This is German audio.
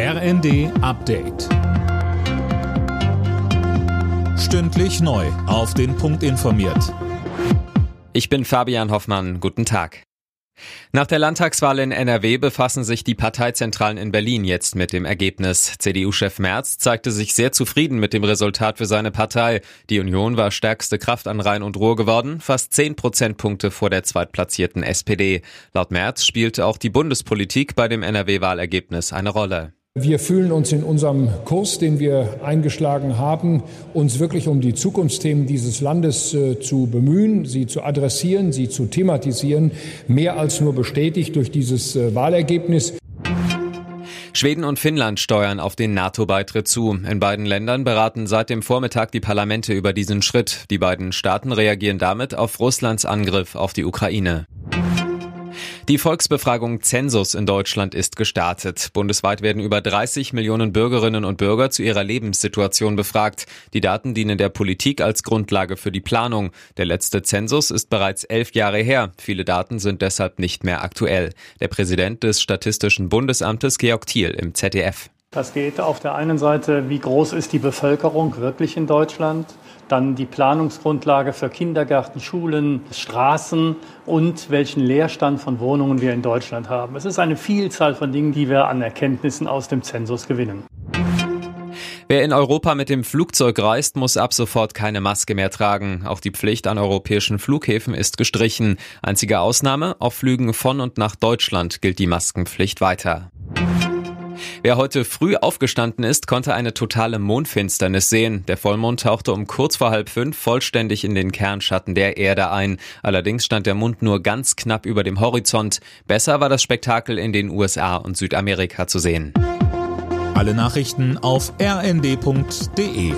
RND Update. Stündlich neu. Auf den Punkt informiert. Ich bin Fabian Hoffmann. Guten Tag. Nach der Landtagswahl in NRW befassen sich die Parteizentralen in Berlin jetzt mit dem Ergebnis. CDU-Chef Merz zeigte sich sehr zufrieden mit dem Resultat für seine Partei. Die Union war stärkste Kraft an Rhein und Ruhr geworden, fast zehn Prozentpunkte vor der zweitplatzierten SPD. Laut Merz spielte auch die Bundespolitik bei dem NRW-Wahlergebnis eine Rolle. Wir fühlen uns in unserem Kurs, den wir eingeschlagen haben, uns wirklich um die Zukunftsthemen dieses Landes äh, zu bemühen, sie zu adressieren, sie zu thematisieren, mehr als nur bestätigt durch dieses äh, Wahlergebnis. Schweden und Finnland steuern auf den NATO-Beitritt zu. In beiden Ländern beraten seit dem Vormittag die Parlamente über diesen Schritt. Die beiden Staaten reagieren damit auf Russlands Angriff auf die Ukraine. Die Volksbefragung Zensus in Deutschland ist gestartet. Bundesweit werden über 30 Millionen Bürgerinnen und Bürger zu ihrer Lebenssituation befragt. Die Daten dienen der Politik als Grundlage für die Planung. Der letzte Zensus ist bereits elf Jahre her. Viele Daten sind deshalb nicht mehr aktuell. Der Präsident des Statistischen Bundesamtes Georg Thiel im ZDF. Das geht auf der einen Seite, wie groß ist die Bevölkerung wirklich in Deutschland? dann die Planungsgrundlage für Kindergärten, Schulen, Straßen und welchen Leerstand von Wohnungen wir in Deutschland haben. Es ist eine Vielzahl von Dingen, die wir an Erkenntnissen aus dem Zensus gewinnen. Wer in Europa mit dem Flugzeug reist, muss ab sofort keine Maske mehr tragen. Auch die Pflicht an europäischen Flughäfen ist gestrichen. Einzige Ausnahme, auf Flügen von und nach Deutschland gilt die Maskenpflicht weiter. Wer heute früh aufgestanden ist, konnte eine totale Mondfinsternis sehen. Der Vollmond tauchte um kurz vor halb fünf vollständig in den Kernschatten der Erde ein. Allerdings stand der Mond nur ganz knapp über dem Horizont. Besser war das Spektakel in den USA und Südamerika zu sehen. Alle Nachrichten auf rnd.de